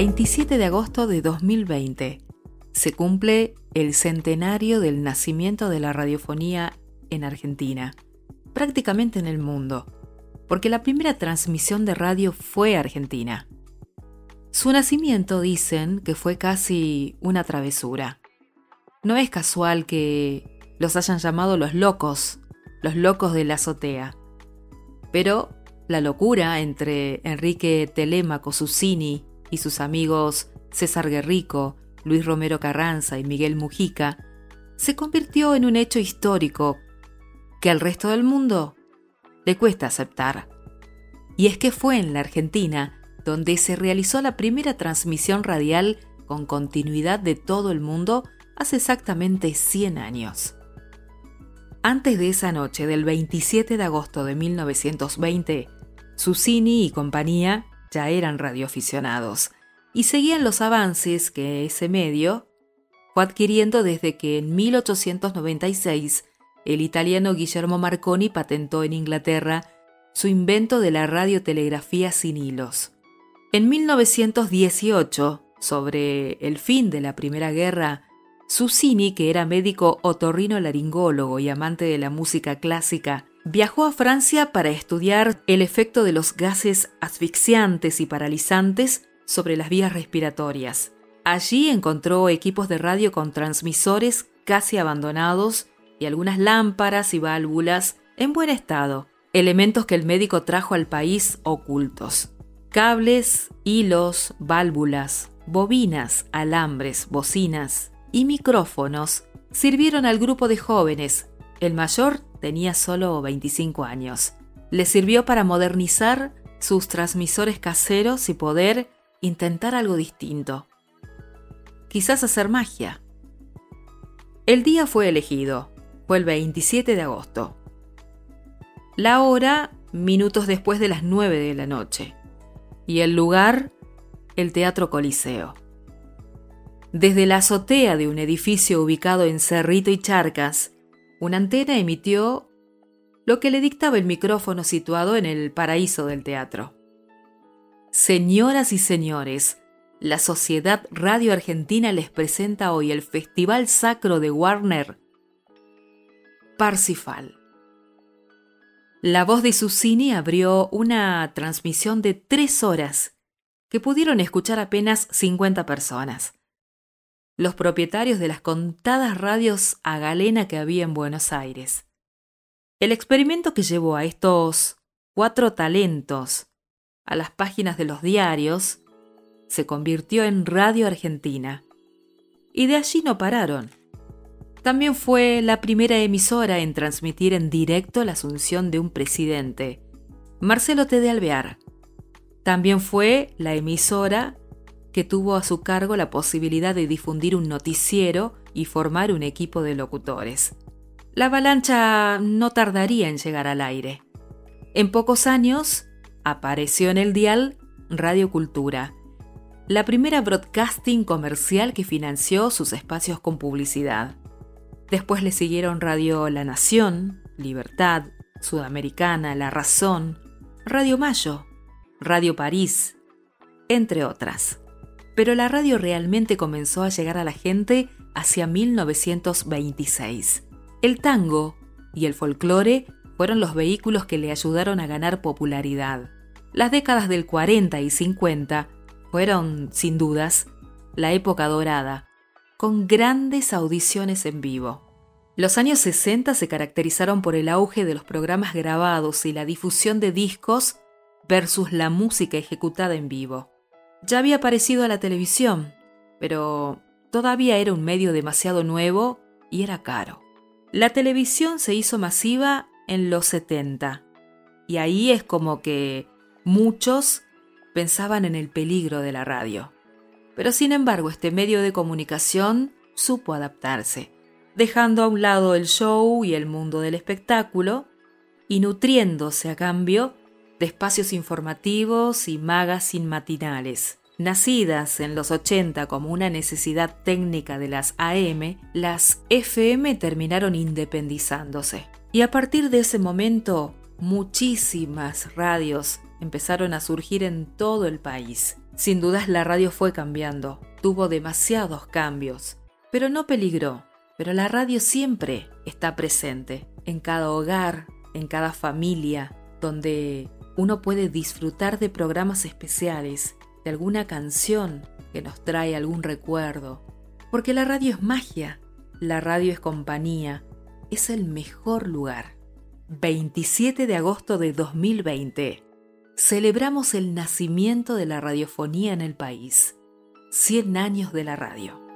27 de agosto de 2020 se cumple el centenario del nacimiento de la radiofonía en Argentina, prácticamente en el mundo, porque la primera transmisión de radio fue argentina. Su nacimiento dicen que fue casi una travesura. No es casual que los hayan llamado los locos, los locos de la azotea. Pero la locura entre Enrique Telémaco Susini y sus amigos César Guerrico, Luis Romero Carranza y Miguel Mujica se convirtió en un hecho histórico que al resto del mundo le cuesta aceptar. Y es que fue en la Argentina donde se realizó la primera transmisión radial con continuidad de todo el mundo hace exactamente 100 años. Antes de esa noche del 27 de agosto de 1920, Susini y compañía ya eran radioaficionados y seguían los avances que ese medio fue adquiriendo desde que en 1896 el italiano Guillermo Marconi patentó en Inglaterra su invento de la radiotelegrafía sin hilos. En 1918, sobre el fin de la Primera Guerra, Susini, que era médico otorrino-laringólogo y amante de la música clásica, viajó a Francia para estudiar el efecto de los gases asfixiantes y paralizantes sobre las vías respiratorias. Allí encontró equipos de radio con transmisores casi abandonados y algunas lámparas y válvulas en buen estado, elementos que el médico trajo al país ocultos. Cables, hilos, válvulas, bobinas, alambres, bocinas y micrófonos sirvieron al grupo de jóvenes. El mayor tenía solo 25 años. Le sirvió para modernizar sus transmisores caseros y poder intentar algo distinto. Quizás hacer magia. El día fue elegido. Fue el 27 de agosto. La hora, minutos después de las 9 de la noche. Y el lugar, el Teatro Coliseo. Desde la azotea de un edificio ubicado en Cerrito y Charcas, una antena emitió lo que le dictaba el micrófono situado en el paraíso del teatro. Señoras y señores, la Sociedad Radio Argentina les presenta hoy el Festival Sacro de Warner Parsifal. La voz de Susini abrió una transmisión de tres horas que pudieron escuchar apenas 50 personas. Los propietarios de las contadas radios a galena que había en Buenos Aires. El experimento que llevó a estos cuatro talentos a las páginas de los diarios se convirtió en Radio Argentina. Y de allí no pararon. También fue la primera emisora en transmitir en directo la asunción de un presidente, Marcelo T. de Alvear. También fue la emisora que tuvo a su cargo la posibilidad de difundir un noticiero y formar un equipo de locutores. La avalancha no tardaría en llegar al aire. En pocos años apareció en el dial Radio Cultura, la primera broadcasting comercial que financió sus espacios con publicidad. Después le siguieron Radio La Nación, Libertad, Sudamericana, La Razón, Radio Mayo, Radio París, entre otras. Pero la radio realmente comenzó a llegar a la gente hacia 1926. El tango y el folclore fueron los vehículos que le ayudaron a ganar popularidad. Las décadas del 40 y 50 fueron, sin dudas, la época dorada, con grandes audiciones en vivo. Los años 60 se caracterizaron por el auge de los programas grabados y la difusión de discos versus la música ejecutada en vivo. Ya había aparecido a la televisión, pero todavía era un medio demasiado nuevo y era caro. La televisión se hizo masiva en los 70 y ahí es como que muchos pensaban en el peligro de la radio. Pero sin embargo este medio de comunicación supo adaptarse dejando a un lado el show y el mundo del espectáculo y nutriéndose a cambio de espacios informativos y magazine matinales. Nacidas en los 80 como una necesidad técnica de las AM, las FM terminaron independizándose. Y a partir de ese momento, muchísimas radios empezaron a surgir en todo el país. Sin dudas la radio fue cambiando, tuvo demasiados cambios, pero no peligró. Pero la radio siempre está presente, en cada hogar, en cada familia, donde uno puede disfrutar de programas especiales, de alguna canción que nos trae algún recuerdo. Porque la radio es magia, la radio es compañía, es el mejor lugar. 27 de agosto de 2020. Celebramos el nacimiento de la radiofonía en el país. 100 años de la radio.